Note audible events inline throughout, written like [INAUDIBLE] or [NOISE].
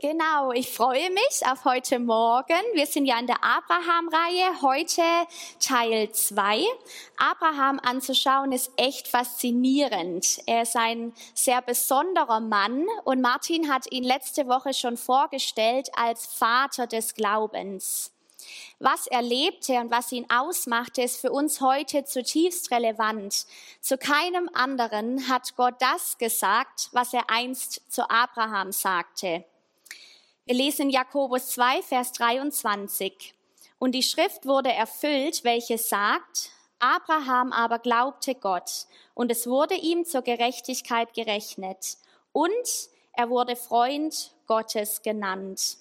Genau, ich freue mich auf heute Morgen. Wir sind ja in der Abraham-Reihe. Heute Teil 2. Abraham anzuschauen ist echt faszinierend. Er ist ein sehr besonderer Mann und Martin hat ihn letzte Woche schon vorgestellt als Vater des Glaubens. Was er lebte und was ihn ausmachte, ist für uns heute zutiefst relevant. Zu keinem anderen hat Gott das gesagt, was er einst zu Abraham sagte. Wir lesen Jakobus 2, Vers 23. Und die Schrift wurde erfüllt, welche sagt, Abraham aber glaubte Gott und es wurde ihm zur Gerechtigkeit gerechnet und er wurde Freund Gottes genannt.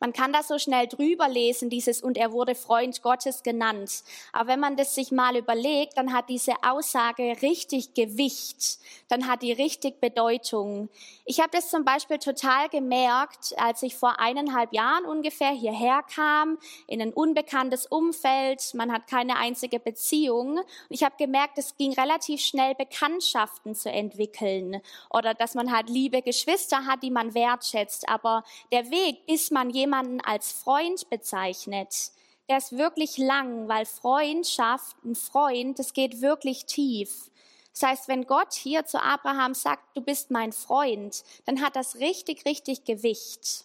Man kann da so schnell drüber lesen, dieses und er wurde Freund Gottes genannt. Aber wenn man das sich mal überlegt, dann hat diese Aussage richtig Gewicht, dann hat die richtig Bedeutung. Ich habe das zum Beispiel total gemerkt, als ich vor eineinhalb Jahren ungefähr hierher kam, in ein unbekanntes Umfeld, man hat keine einzige Beziehung. Ich habe gemerkt, es ging relativ schnell, Bekanntschaften zu entwickeln oder dass man halt liebe Geschwister hat, die man wertschätzt. Aber der Weg, bis man jemanden jemanden als Freund bezeichnet, der ist wirklich lang, weil Freundschaft, ein Freund, das geht wirklich tief. Das heißt, wenn Gott hier zu Abraham sagt, du bist mein Freund, dann hat das richtig, richtig Gewicht.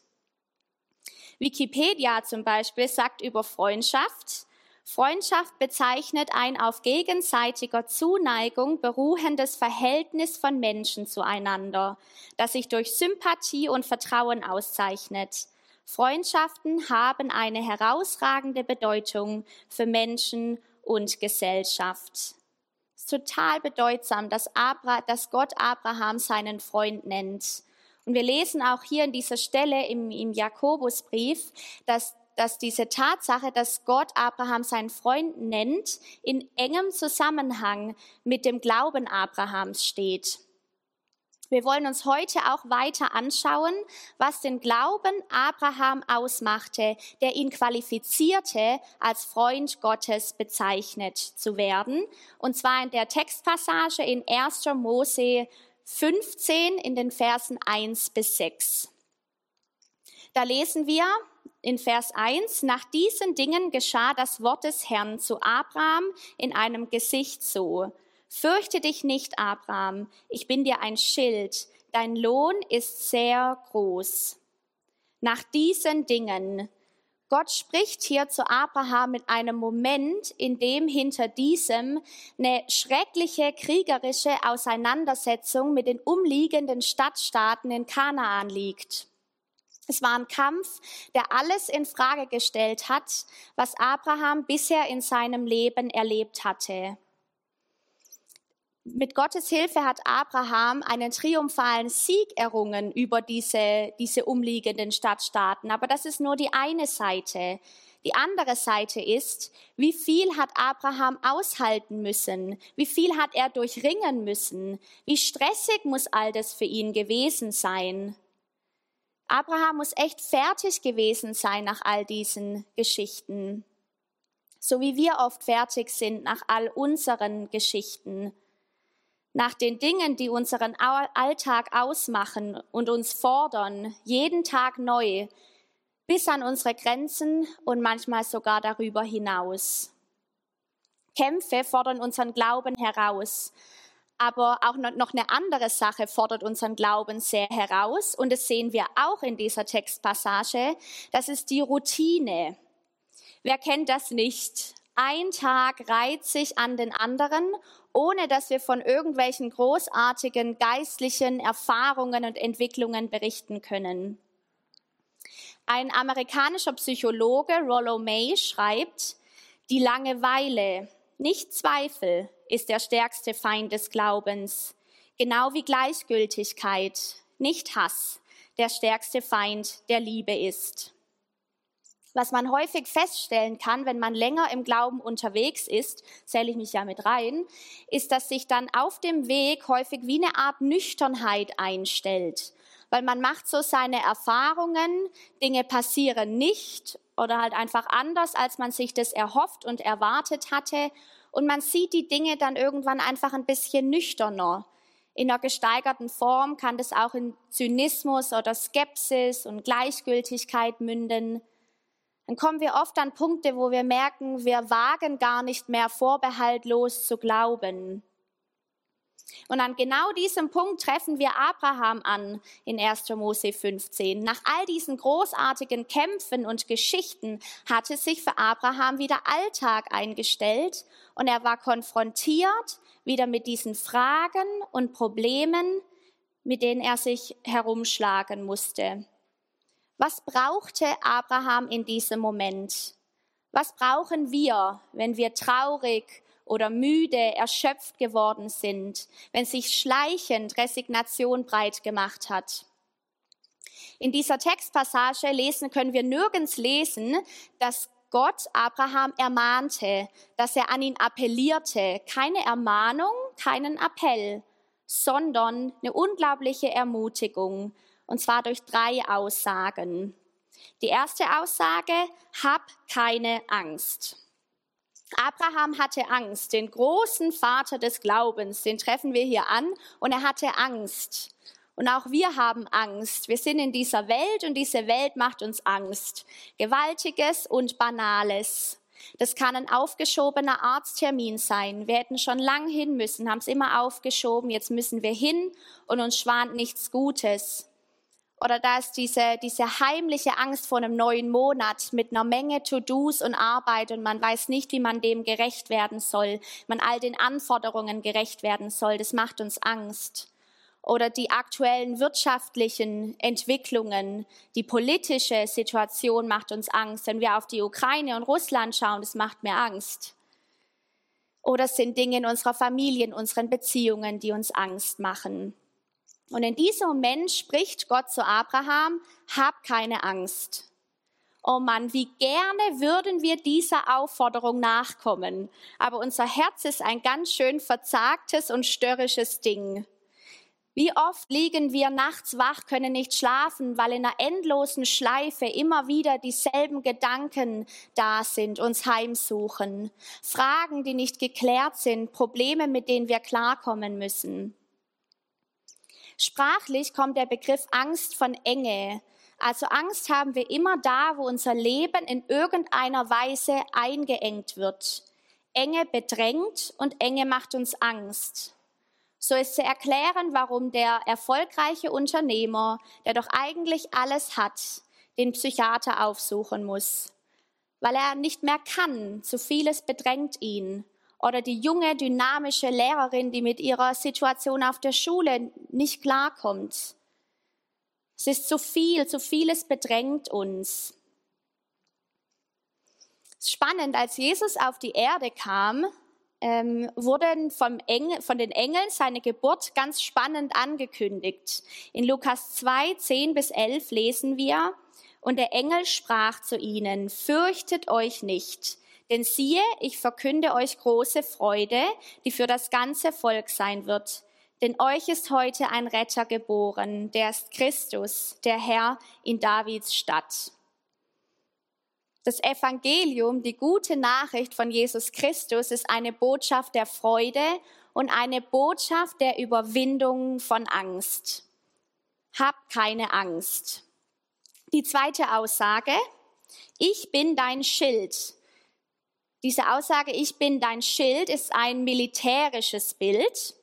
Wikipedia zum Beispiel sagt über Freundschaft, Freundschaft bezeichnet ein auf gegenseitiger Zuneigung beruhendes Verhältnis von Menschen zueinander, das sich durch Sympathie und Vertrauen auszeichnet. Freundschaften haben eine herausragende Bedeutung für Menschen und Gesellschaft. Es ist total bedeutsam, dass, Abra, dass Gott Abraham seinen Freund nennt. Und wir lesen auch hier in dieser Stelle im, im Jakobusbrief, dass, dass diese Tatsache, dass Gott Abraham seinen Freund nennt, in engem Zusammenhang mit dem Glauben Abrahams steht. Wir wollen uns heute auch weiter anschauen, was den Glauben Abraham ausmachte, der ihn qualifizierte, als Freund Gottes bezeichnet zu werden. Und zwar in der Textpassage in 1. Mose 15 in den Versen 1 bis 6. Da lesen wir in Vers 1, nach diesen Dingen geschah das Wort des Herrn zu Abraham in einem Gesicht so. Fürchte dich nicht, Abraham, ich bin dir ein Schild, dein Lohn ist sehr groß. Nach diesen Dingen, Gott spricht hier zu Abraham mit einem Moment, in dem hinter diesem eine schreckliche kriegerische Auseinandersetzung mit den umliegenden Stadtstaaten in Kanaan liegt. Es war ein Kampf, der alles in Frage gestellt hat, was Abraham bisher in seinem Leben erlebt hatte mit Gottes Hilfe hat Abraham einen triumphalen Sieg errungen über diese, diese umliegenden Stadtstaaten. Aber das ist nur die eine Seite. Die andere Seite ist, wie viel hat Abraham aushalten müssen? Wie viel hat er durchringen müssen? Wie stressig muss all das für ihn gewesen sein? Abraham muss echt fertig gewesen sein nach all diesen Geschichten. So wie wir oft fertig sind nach all unseren Geschichten nach den Dingen, die unseren Alltag ausmachen und uns fordern, jeden Tag neu, bis an unsere Grenzen und manchmal sogar darüber hinaus. Kämpfe fordern unseren Glauben heraus, aber auch noch eine andere Sache fordert unseren Glauben sehr heraus und das sehen wir auch in dieser Textpassage, das ist die Routine. Wer kennt das nicht? Ein Tag reiht sich an den anderen ohne dass wir von irgendwelchen großartigen geistlichen Erfahrungen und Entwicklungen berichten können. Ein amerikanischer Psychologe, Rollo May, schreibt, die Langeweile, nicht Zweifel, ist der stärkste Feind des Glaubens, genau wie Gleichgültigkeit, nicht Hass, der stärkste Feind der Liebe ist. Was man häufig feststellen kann, wenn man länger im Glauben unterwegs ist, zähle ich mich ja mit rein, ist, dass sich dann auf dem Weg häufig wie eine Art Nüchternheit einstellt. Weil man macht so seine Erfahrungen, Dinge passieren nicht oder halt einfach anders, als man sich das erhofft und erwartet hatte. Und man sieht die Dinge dann irgendwann einfach ein bisschen nüchterner. In einer gesteigerten Form kann das auch in Zynismus oder Skepsis und Gleichgültigkeit münden. Dann kommen wir oft an Punkte, wo wir merken, wir wagen gar nicht mehr vorbehaltlos zu glauben. Und an genau diesem Punkt treffen wir Abraham an in 1. Mose 15. Nach all diesen großartigen Kämpfen und Geschichten hatte sich für Abraham wieder Alltag eingestellt und er war konfrontiert wieder mit diesen Fragen und Problemen, mit denen er sich herumschlagen musste. Was brauchte Abraham in diesem Moment? Was brauchen wir, wenn wir traurig oder müde, erschöpft geworden sind, wenn sich schleichend Resignation breit gemacht hat? In dieser Textpassage lesen können wir nirgends lesen, dass Gott Abraham ermahnte, dass er an ihn appellierte. Keine Ermahnung, keinen Appell, sondern eine unglaubliche Ermutigung. Und zwar durch drei Aussagen. Die erste Aussage, hab keine Angst. Abraham hatte Angst, den großen Vater des Glaubens, den treffen wir hier an, und er hatte Angst. Und auch wir haben Angst. Wir sind in dieser Welt und diese Welt macht uns Angst. Gewaltiges und Banales. Das kann ein aufgeschobener Arzttermin sein. Wir hätten schon lang hin müssen, haben es immer aufgeschoben. Jetzt müssen wir hin und uns schwant nichts Gutes. Oder da ist diese, diese heimliche Angst vor einem neuen Monat mit einer Menge To-Dos und Arbeit und man weiß nicht, wie man dem gerecht werden soll, man all den Anforderungen gerecht werden soll. Das macht uns Angst oder die aktuellen wirtschaftlichen Entwicklungen, die politische Situation macht uns Angst. Wenn wir auf die Ukraine und Russland schauen, das macht mir Angst. Oder es sind Dinge in unserer Familie, in unseren Beziehungen, die uns Angst machen. Und in diesem Moment spricht Gott zu Abraham, hab keine Angst. Oh Mann, wie gerne würden wir dieser Aufforderung nachkommen. Aber unser Herz ist ein ganz schön verzagtes und störrisches Ding. Wie oft liegen wir nachts wach, können nicht schlafen, weil in einer endlosen Schleife immer wieder dieselben Gedanken da sind, uns heimsuchen. Fragen, die nicht geklärt sind, Probleme, mit denen wir klarkommen müssen. Sprachlich kommt der Begriff Angst von Enge. Also Angst haben wir immer da, wo unser Leben in irgendeiner Weise eingeengt wird. Enge bedrängt und Enge macht uns Angst so ist zu erklären, warum der erfolgreiche Unternehmer, der doch eigentlich alles hat, den Psychiater aufsuchen muss, weil er nicht mehr kann, zu vieles bedrängt ihn. Oder die junge, dynamische Lehrerin, die mit ihrer Situation auf der Schule nicht klarkommt. Es ist zu viel, zu vieles bedrängt uns. Spannend, als Jesus auf die Erde kam, ähm, wurden vom Engel, von den Engeln seine Geburt ganz spannend angekündigt. In Lukas 2, 10 bis 11 lesen wir, und der Engel sprach zu ihnen, fürchtet euch nicht, denn siehe, ich verkünde euch große Freude, die für das ganze Volk sein wird. Denn euch ist heute ein Retter geboren, der ist Christus, der Herr in Davids Stadt. Das Evangelium, die gute Nachricht von Jesus Christus, ist eine Botschaft der Freude und eine Botschaft der Überwindung von Angst. Hab keine Angst. Die zweite Aussage, ich bin dein Schild. Diese Aussage, ich bin dein Schild, ist ein militärisches Bild,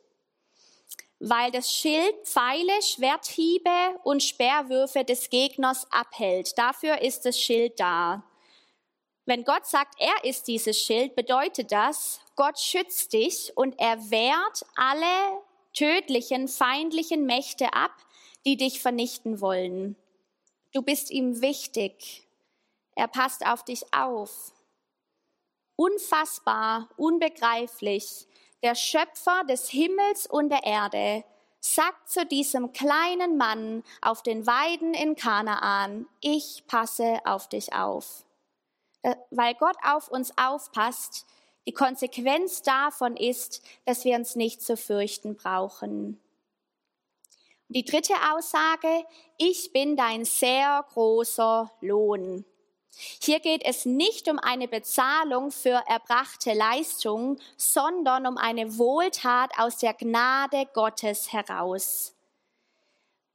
weil das Schild Pfeile, Schwerthiebe und Sperrwürfe des Gegners abhält. Dafür ist das Schild da. Wenn Gott sagt, er ist dieses Schild, bedeutet das, Gott schützt dich und er wehrt alle tödlichen, feindlichen Mächte ab, die dich vernichten wollen. Du bist ihm wichtig. Er passt auf dich auf. Unfassbar, unbegreiflich. Der Schöpfer des Himmels und der Erde sagt zu diesem kleinen Mann auf den Weiden in Kanaan, ich passe auf dich auf. Äh, weil Gott auf uns aufpasst, die Konsequenz davon ist, dass wir uns nicht zu fürchten brauchen. Die dritte Aussage, ich bin dein sehr großer Lohn. Hier geht es nicht um eine Bezahlung für erbrachte Leistung, sondern um eine Wohltat aus der Gnade Gottes heraus.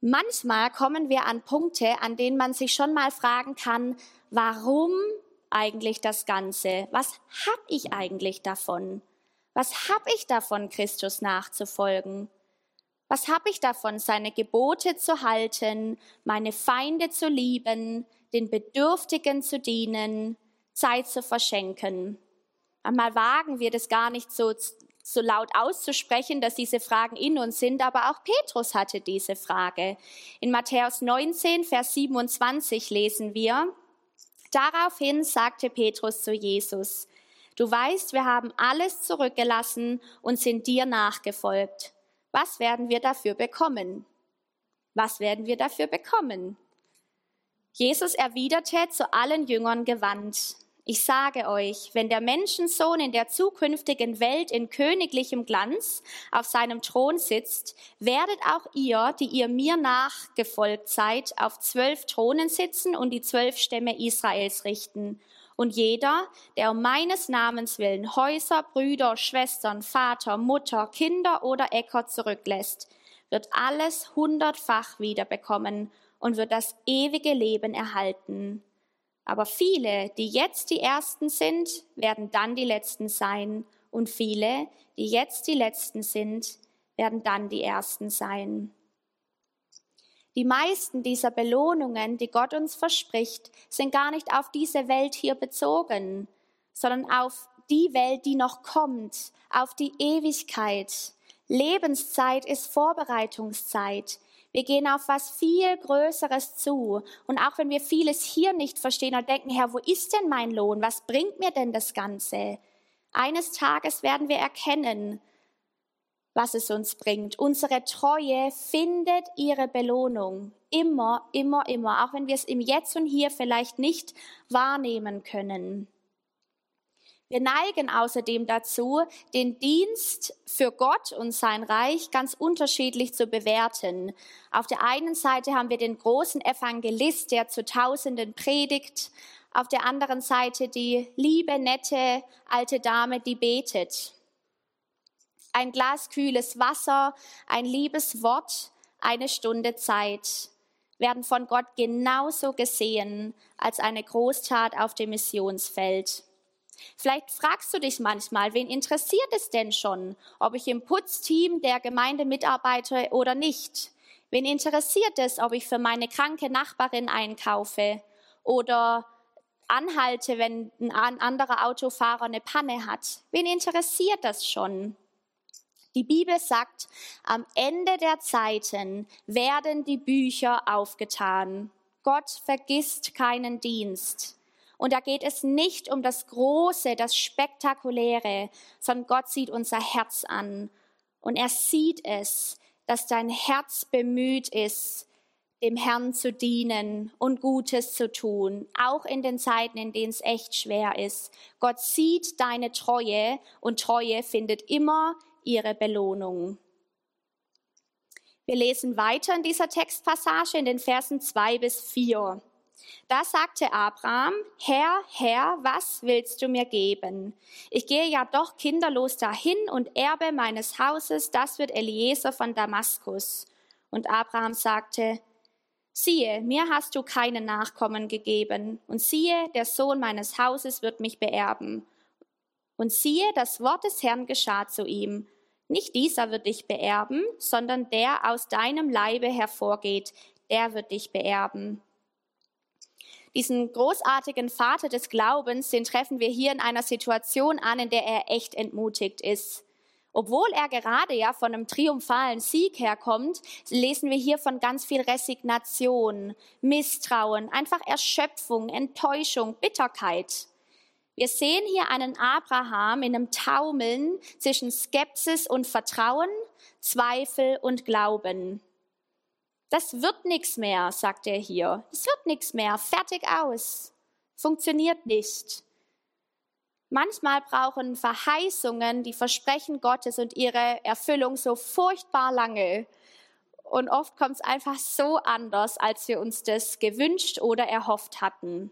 Manchmal kommen wir an Punkte, an denen man sich schon mal fragen kann, warum eigentlich das Ganze? Was habe ich eigentlich davon? Was habe ich davon, Christus nachzufolgen? Was habe ich davon, seine Gebote zu halten, meine Feinde zu lieben, den Bedürftigen zu dienen, Zeit zu verschenken? Einmal wagen wir das gar nicht so, so laut auszusprechen, dass diese Fragen in uns sind, aber auch Petrus hatte diese Frage. In Matthäus 19, Vers 27 lesen wir, Daraufhin sagte Petrus zu Jesus, Du weißt, wir haben alles zurückgelassen und sind dir nachgefolgt. Was werden wir dafür bekommen? Was werden wir dafür bekommen? Jesus erwiderte zu allen Jüngern gewandt, ich sage euch, wenn der Menschensohn in der zukünftigen Welt in königlichem Glanz auf seinem Thron sitzt, werdet auch ihr, die ihr mir nachgefolgt seid, auf zwölf Thronen sitzen und die zwölf Stämme Israels richten. Und jeder, der um meines Namens willen Häuser, Brüder, Schwestern, Vater, Mutter, Kinder oder Äcker zurücklässt, wird alles hundertfach wiederbekommen und wird das ewige Leben erhalten. Aber viele, die jetzt die Ersten sind, werden dann die Letzten sein. Und viele, die jetzt die Letzten sind, werden dann die Ersten sein. Die meisten dieser Belohnungen, die Gott uns verspricht, sind gar nicht auf diese Welt hier bezogen, sondern auf die Welt, die noch kommt, auf die Ewigkeit. Lebenszeit ist Vorbereitungszeit. Wir gehen auf was viel Größeres zu. Und auch wenn wir vieles hier nicht verstehen und denken, Herr, wo ist denn mein Lohn? Was bringt mir denn das Ganze? Eines Tages werden wir erkennen, was es uns bringt. Unsere Treue findet ihre Belohnung. Immer, immer, immer. Auch wenn wir es im Jetzt und Hier vielleicht nicht wahrnehmen können. Wir neigen außerdem dazu, den Dienst für Gott und sein Reich ganz unterschiedlich zu bewerten. Auf der einen Seite haben wir den großen Evangelist, der zu Tausenden predigt. Auf der anderen Seite die liebe, nette alte Dame, die betet ein Glas kühles Wasser, ein liebes Wort, eine Stunde Zeit werden von Gott genauso gesehen als eine Großtat auf dem Missionsfeld. Vielleicht fragst du dich manchmal, wen interessiert es denn schon, ob ich im Putzteam der Gemeinde mitarbeite oder nicht? Wen interessiert es, ob ich für meine kranke Nachbarin einkaufe oder anhalte, wenn ein anderer Autofahrer eine Panne hat? Wen interessiert das schon? Die Bibel sagt, am Ende der Zeiten werden die Bücher aufgetan. Gott vergisst keinen Dienst. Und da geht es nicht um das Große, das Spektakuläre, sondern Gott sieht unser Herz an. Und er sieht es, dass dein Herz bemüht ist, dem Herrn zu dienen und Gutes zu tun, auch in den Zeiten, in denen es echt schwer ist. Gott sieht deine Treue und Treue findet immer ihre Belohnung. Wir lesen weiter in dieser Textpassage in den Versen zwei bis vier. Da sagte Abraham, Herr, Herr, was willst du mir geben? Ich gehe ja doch kinderlos dahin und Erbe meines Hauses, das wird Eliezer von Damaskus. Und Abraham sagte, siehe, mir hast du keine Nachkommen gegeben, und siehe, der Sohn meines Hauses wird mich beerben. Und siehe, das Wort des Herrn geschah zu ihm. Nicht dieser wird dich beerben, sondern der aus deinem Leibe hervorgeht, der wird dich beerben. Diesen großartigen Vater des Glaubens, den treffen wir hier in einer Situation an, in der er echt entmutigt ist. Obwohl er gerade ja von einem triumphalen Sieg herkommt, lesen wir hier von ganz viel Resignation, Misstrauen, einfach Erschöpfung, Enttäuschung, Bitterkeit. Wir sehen hier einen Abraham in einem Taumeln zwischen Skepsis und Vertrauen, Zweifel und Glauben. Das wird nichts mehr, sagt er hier. Es wird nichts mehr. Fertig aus. Funktioniert nicht. Manchmal brauchen Verheißungen, die Versprechen Gottes und ihre Erfüllung so furchtbar lange. Und oft kommt es einfach so anders, als wir uns das gewünscht oder erhofft hatten.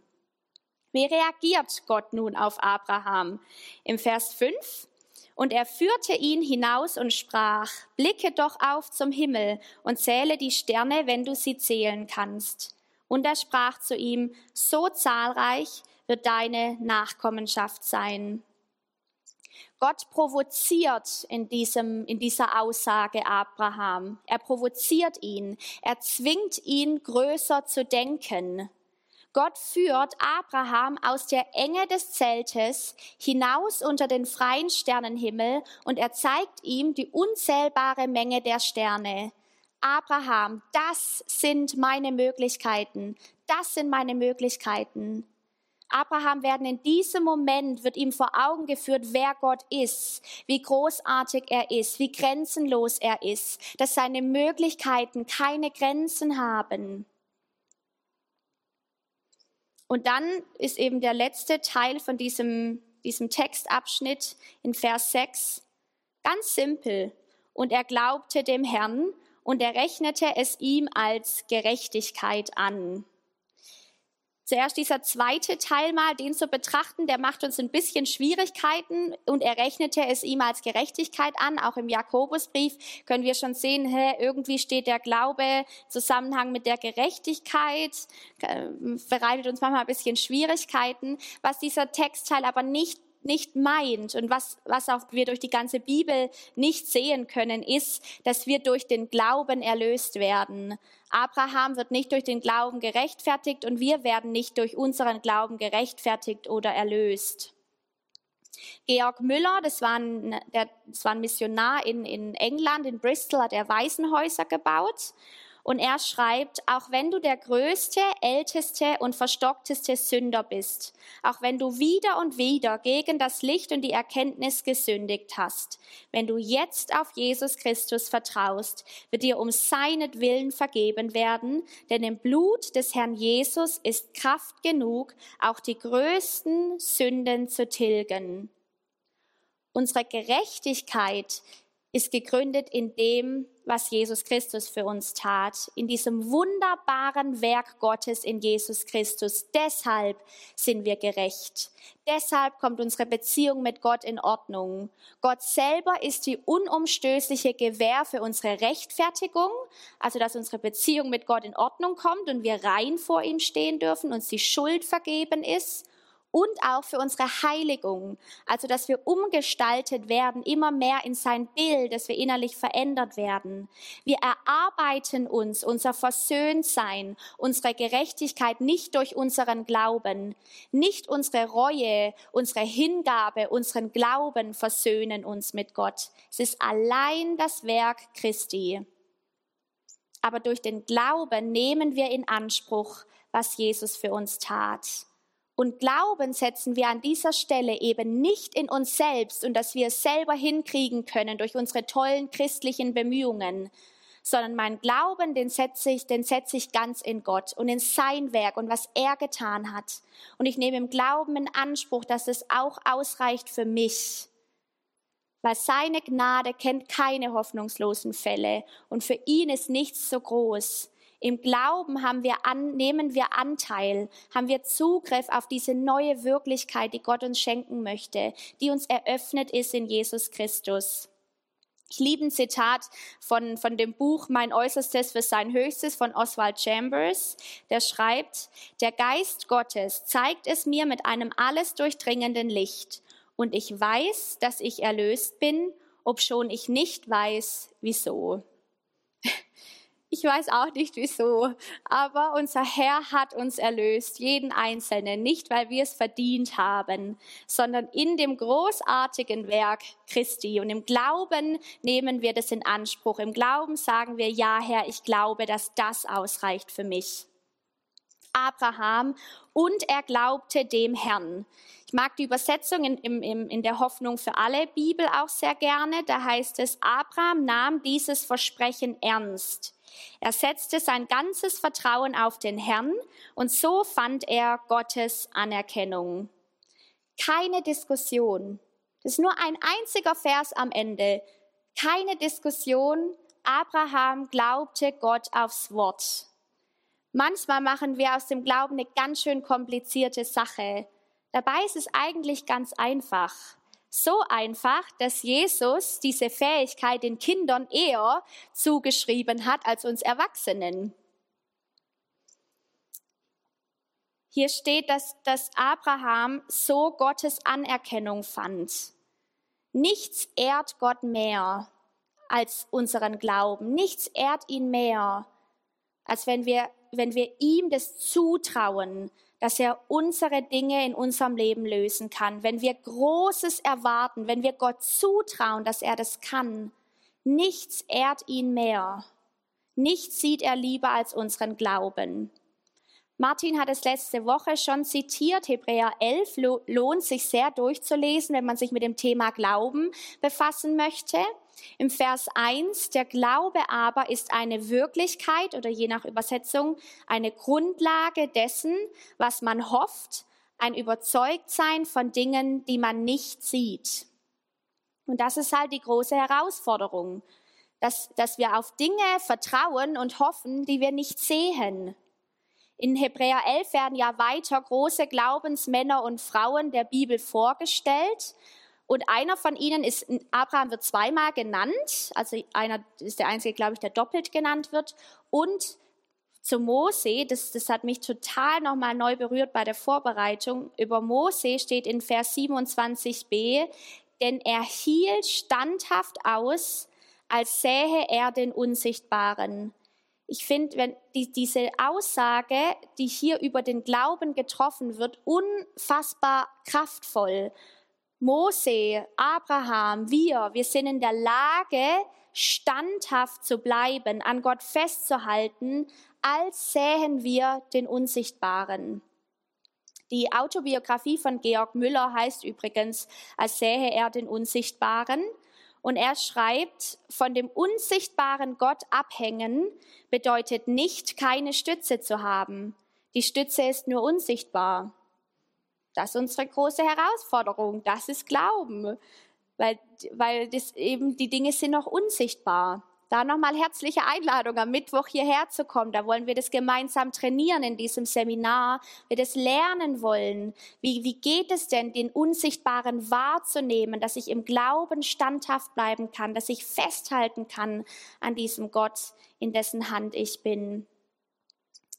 Wie reagiert Gott nun auf Abraham? Im Vers 5 und er führte ihn hinaus und sprach, blicke doch auf zum Himmel und zähle die Sterne, wenn du sie zählen kannst. Und er sprach zu ihm, so zahlreich wird deine Nachkommenschaft sein. Gott provoziert in, diesem, in dieser Aussage Abraham. Er provoziert ihn. Er zwingt ihn, größer zu denken. Gott führt Abraham aus der Enge des Zeltes hinaus unter den freien Sternenhimmel und er zeigt ihm die unzählbare Menge der Sterne. Abraham, das sind meine Möglichkeiten. Das sind meine Möglichkeiten. Abraham werden in diesem Moment wird ihm vor Augen geführt, wer Gott ist, wie großartig er ist, wie grenzenlos er ist, dass seine Möglichkeiten keine Grenzen haben. Und dann ist eben der letzte Teil von diesem, diesem Textabschnitt in Vers 6 ganz simpel. Und er glaubte dem Herrn und er rechnete es ihm als Gerechtigkeit an. Zuerst dieser zweite Teil mal, den zu betrachten, der macht uns ein bisschen Schwierigkeiten und er rechnete es ihm als Gerechtigkeit an. Auch im Jakobusbrief können wir schon sehen, hä, irgendwie steht der Glaube Zusammenhang mit der Gerechtigkeit, äh, bereitet uns manchmal ein bisschen Schwierigkeiten. Was dieser Textteil aber nicht nicht meint und was, was auch wir durch die ganze Bibel nicht sehen können, ist, dass wir durch den Glauben erlöst werden. Abraham wird nicht durch den Glauben gerechtfertigt und wir werden nicht durch unseren Glauben gerechtfertigt oder erlöst. Georg Müller, das war ein, der, das war ein Missionar in, in England, in Bristol, hat er Waisenhäuser gebaut. Und er schreibt, auch wenn du der größte, älteste und verstockteste Sünder bist, auch wenn du wieder und wieder gegen das Licht und die Erkenntnis gesündigt hast, wenn du jetzt auf Jesus Christus vertraust, wird dir um seinetwillen vergeben werden, denn im Blut des Herrn Jesus ist Kraft genug, auch die größten Sünden zu tilgen. Unsere Gerechtigkeit ist gegründet in dem, was Jesus Christus für uns tat, in diesem wunderbaren Werk Gottes in Jesus Christus. Deshalb sind wir gerecht. Deshalb kommt unsere Beziehung mit Gott in Ordnung. Gott selber ist die unumstößliche Gewähr für unsere Rechtfertigung, also dass unsere Beziehung mit Gott in Ordnung kommt und wir rein vor ihm stehen dürfen, uns die Schuld vergeben ist und auch für unsere Heiligung, also dass wir umgestaltet werden, immer mehr in sein Bild, dass wir innerlich verändert werden. Wir erarbeiten uns unser Versöhntsein, unsere Gerechtigkeit nicht durch unseren Glauben, nicht unsere Reue, unsere Hingabe, unseren Glauben versöhnen uns mit Gott. Es ist allein das Werk Christi. Aber durch den Glauben nehmen wir in Anspruch, was Jesus für uns tat. Und Glauben setzen wir an dieser Stelle eben nicht in uns selbst und dass wir es selber hinkriegen können durch unsere tollen christlichen Bemühungen, sondern mein Glauben, den setze ich, den setze ich ganz in Gott und in sein Werk und was er getan hat. Und ich nehme im Glauben in Anspruch, dass es auch ausreicht für mich. Weil seine Gnade kennt keine hoffnungslosen Fälle und für ihn ist nichts so groß. Im Glauben haben wir an, nehmen wir Anteil, haben wir Zugriff auf diese neue Wirklichkeit, die Gott uns schenken möchte, die uns eröffnet ist in Jesus Christus. Ich liebe ein Zitat von, von dem Buch Mein Äußerstes für sein Höchstes von Oswald Chambers. Der schreibt, der Geist Gottes zeigt es mir mit einem alles durchdringenden Licht. Und ich weiß, dass ich erlöst bin, obschon ich nicht weiß, wieso. Ich weiß auch nicht wieso, aber unser Herr hat uns erlöst, jeden Einzelnen, nicht weil wir es verdient haben, sondern in dem großartigen Werk Christi. Und im Glauben nehmen wir das in Anspruch. Im Glauben sagen wir, ja Herr, ich glaube, dass das ausreicht für mich. Abraham und er glaubte dem Herrn. Ich mag die Übersetzung in, in, in der Hoffnung für alle Bibel auch sehr gerne. Da heißt es, Abraham nahm dieses Versprechen ernst. Er setzte sein ganzes Vertrauen auf den Herrn und so fand er Gottes Anerkennung. Keine Diskussion. Das ist nur ein einziger Vers am Ende. Keine Diskussion. Abraham glaubte Gott aufs Wort. Manchmal machen wir aus dem Glauben eine ganz schön komplizierte Sache. Dabei ist es eigentlich ganz einfach. So einfach, dass Jesus diese Fähigkeit den Kindern eher zugeschrieben hat als uns Erwachsenen. Hier steht, dass, dass Abraham so Gottes Anerkennung fand. Nichts ehrt Gott mehr als unseren Glauben. Nichts ehrt ihn mehr, als wenn wir, wenn wir ihm das zutrauen, dass er unsere Dinge in unserem Leben lösen kann. Wenn wir Großes erwarten, wenn wir Gott zutrauen, dass er das kann. Nichts ehrt ihn mehr. Nichts sieht er lieber als unseren Glauben. Martin hat es letzte Woche schon zitiert. Hebräer 11 lohnt sich sehr durchzulesen, wenn man sich mit dem Thema Glauben befassen möchte. Im Vers 1, der Glaube aber ist eine Wirklichkeit oder je nach Übersetzung eine Grundlage dessen, was man hofft, ein Überzeugtsein von Dingen, die man nicht sieht. Und das ist halt die große Herausforderung, dass, dass wir auf Dinge vertrauen und hoffen, die wir nicht sehen. In Hebräer 11 werden ja weiter große Glaubensmänner und Frauen der Bibel vorgestellt. Und einer von ihnen ist, Abraham wird zweimal genannt, also einer ist der einzige, glaube ich, der doppelt genannt wird. Und zu Mose, das, das hat mich total nochmal neu berührt bei der Vorbereitung. Über Mose steht in Vers 27b, denn er hielt standhaft aus, als sähe er den Unsichtbaren ich finde, wenn die, diese Aussage, die hier über den Glauben getroffen wird, unfassbar kraftvoll. Mose, Abraham, wir, wir sind in der Lage, standhaft zu bleiben, an Gott festzuhalten, als sähen wir den Unsichtbaren. Die Autobiografie von Georg Müller heißt übrigens, als sähe er den Unsichtbaren. Und er schreibt, von dem unsichtbaren Gott abhängen bedeutet nicht, keine Stütze zu haben. Die Stütze ist nur unsichtbar. Das ist unsere große Herausforderung. Das ist Glauben, weil, weil das eben, die Dinge sind noch unsichtbar. Da nochmal herzliche Einladung, am Mittwoch hierher zu kommen. Da wollen wir das gemeinsam trainieren in diesem Seminar. Wir das lernen wollen. Wie, wie geht es denn, den Unsichtbaren wahrzunehmen, dass ich im Glauben standhaft bleiben kann, dass ich festhalten kann an diesem Gott, in dessen Hand ich bin.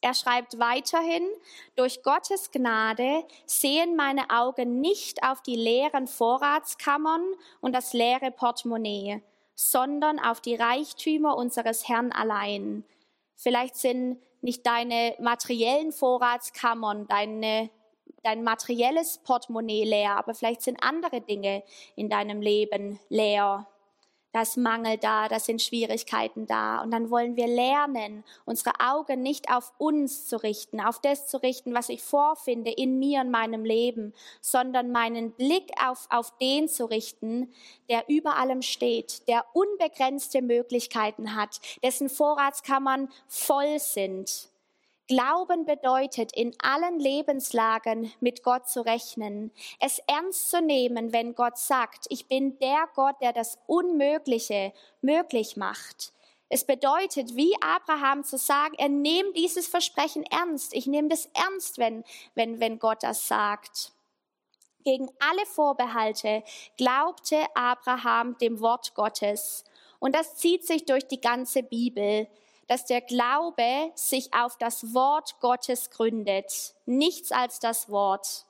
Er schreibt weiterhin, durch Gottes Gnade sehen meine Augen nicht auf die leeren Vorratskammern und das leere Portemonnaie, sondern auf die Reichtümer unseres Herrn allein. Vielleicht sind nicht deine materiellen Vorratskammern, deine, dein materielles Portemonnaie leer, aber vielleicht sind andere Dinge in deinem Leben leer da ist Mangel da, da sind Schwierigkeiten da. Und dann wollen wir lernen, unsere Augen nicht auf uns zu richten, auf das zu richten, was ich vorfinde in mir und meinem Leben, sondern meinen Blick auf, auf den zu richten, der über allem steht, der unbegrenzte Möglichkeiten hat, dessen Vorratskammern voll sind Glauben bedeutet, in allen Lebenslagen mit Gott zu rechnen, es ernst zu nehmen, wenn Gott sagt, ich bin der Gott, der das Unmögliche möglich macht. Es bedeutet, wie Abraham zu sagen, er nimmt dieses Versprechen ernst. Ich nehme das ernst, wenn, wenn, wenn Gott das sagt. Gegen alle Vorbehalte glaubte Abraham dem Wort Gottes. Und das zieht sich durch die ganze Bibel dass der Glaube sich auf das Wort Gottes gründet, nichts als das Wort.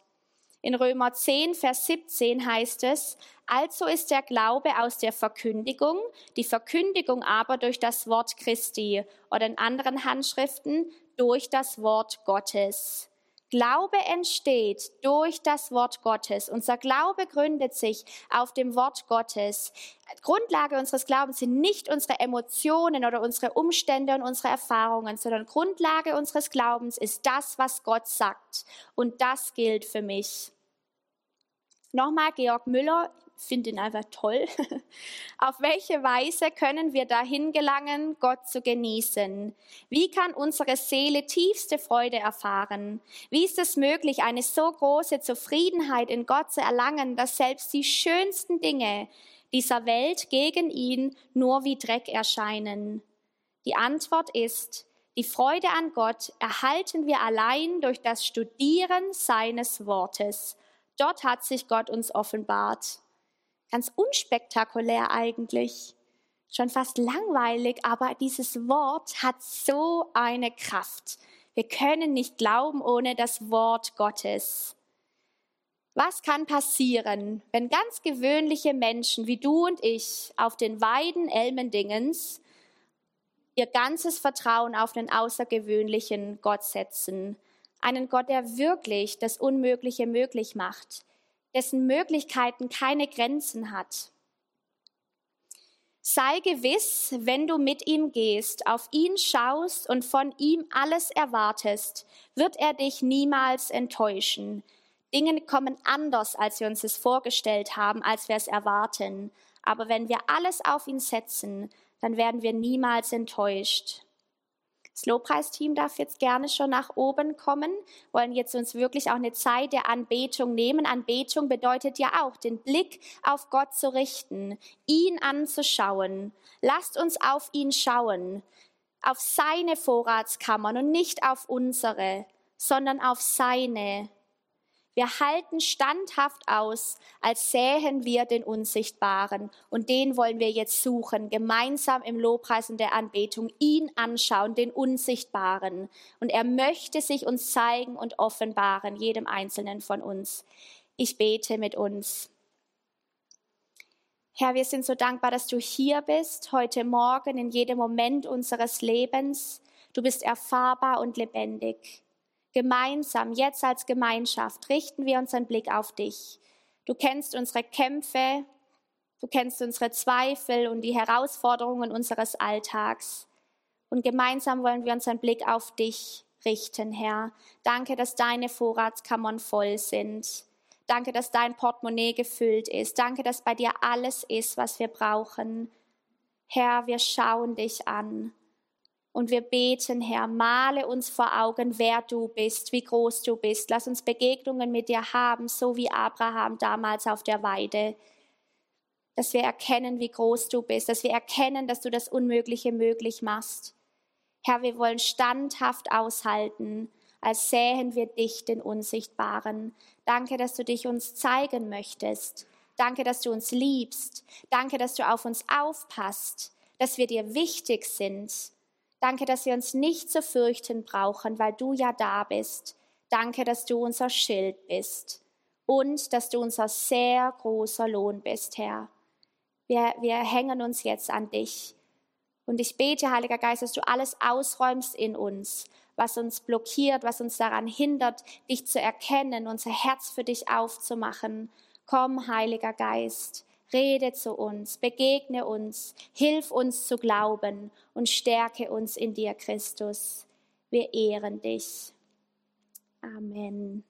In Römer 10, Vers 17 heißt es, also ist der Glaube aus der Verkündigung, die Verkündigung aber durch das Wort Christi oder in anderen Handschriften durch das Wort Gottes. Glaube entsteht durch das Wort Gottes. Unser Glaube gründet sich auf dem Wort Gottes. Grundlage unseres Glaubens sind nicht unsere Emotionen oder unsere Umstände und unsere Erfahrungen, sondern Grundlage unseres Glaubens ist das, was Gott sagt. Und das gilt für mich. Nochmal Georg Müller, finde ihn einfach toll. [LAUGHS] Auf welche Weise können wir dahin gelangen, Gott zu genießen? Wie kann unsere Seele tiefste Freude erfahren? Wie ist es möglich, eine so große Zufriedenheit in Gott zu erlangen, dass selbst die schönsten Dinge dieser Welt gegen ihn nur wie Dreck erscheinen? Die Antwort ist, Die Freude an Gott erhalten wir allein durch das Studieren seines Wortes. Dort hat sich Gott uns offenbart. Ganz unspektakulär eigentlich. Schon fast langweilig, aber dieses Wort hat so eine Kraft. Wir können nicht glauben ohne das Wort Gottes. Was kann passieren, wenn ganz gewöhnliche Menschen wie du und ich auf den Weiden Elmendingens ihr ganzes Vertrauen auf den außergewöhnlichen Gott setzen. Einen Gott, der wirklich das Unmögliche möglich macht, dessen Möglichkeiten keine Grenzen hat. Sei gewiss, wenn du mit ihm gehst, auf ihn schaust und von ihm alles erwartest, wird er dich niemals enttäuschen. Dinge kommen anders, als wir uns es vorgestellt haben, als wir es erwarten. Aber wenn wir alles auf ihn setzen, dann werden wir niemals enttäuscht. Das Lobpreisteam darf jetzt gerne schon nach oben kommen, wollen jetzt uns wirklich auch eine Zeit der Anbetung nehmen. Anbetung bedeutet ja auch, den Blick auf Gott zu richten, ihn anzuschauen. Lasst uns auf ihn schauen, auf seine Vorratskammern und nicht auf unsere, sondern auf seine. Wir halten standhaft aus, als sähen wir den Unsichtbaren. Und den wollen wir jetzt suchen, gemeinsam im Lobpreis und der Anbetung, ihn anschauen, den Unsichtbaren. Und er möchte sich uns zeigen und offenbaren, jedem Einzelnen von uns. Ich bete mit uns. Herr, wir sind so dankbar, dass du hier bist, heute Morgen, in jedem Moment unseres Lebens. Du bist erfahrbar und lebendig gemeinsam, jetzt als Gemeinschaft, richten wir unseren Blick auf dich. Du kennst unsere Kämpfe, du kennst unsere Zweifel und die Herausforderungen unseres Alltags. Und gemeinsam wollen wir unseren Blick auf dich richten, Herr. Danke, dass deine Vorratskammern voll sind. Danke, dass dein Portemonnaie gefüllt ist. Danke, dass bei dir alles ist, was wir brauchen. Herr, wir schauen dich an. Und wir beten, Herr, male uns vor Augen, wer du bist, wie groß du bist. Lass uns Begegnungen mit dir haben, so wie Abraham damals auf der Weide. Dass wir erkennen, wie groß du bist, dass wir erkennen, dass du das Unmögliche möglich machst. Herr, wir wollen standhaft aushalten, als sähen wir dich, den Unsichtbaren. Danke, dass du dich uns zeigen möchtest. Danke, dass du uns liebst. Danke, dass du auf uns aufpasst, dass wir dir wichtig sind Danke, dass wir uns nicht zu fürchten brauchen, weil du ja da bist. Danke, dass du unser Schild bist und dass du unser sehr großer Lohn bist, Herr. Wir, wir hängen uns jetzt an dich. Und ich bete, Heiliger Geist, dass du alles ausräumst in uns, was uns blockiert, was uns daran hindert, dich zu erkennen, unser Herz für dich aufzumachen. Komm, Heiliger Geist, Rede zu uns, begegne uns, hilf uns zu glauben und stärke uns in dir, Christus. Wir ehren dich. Amen.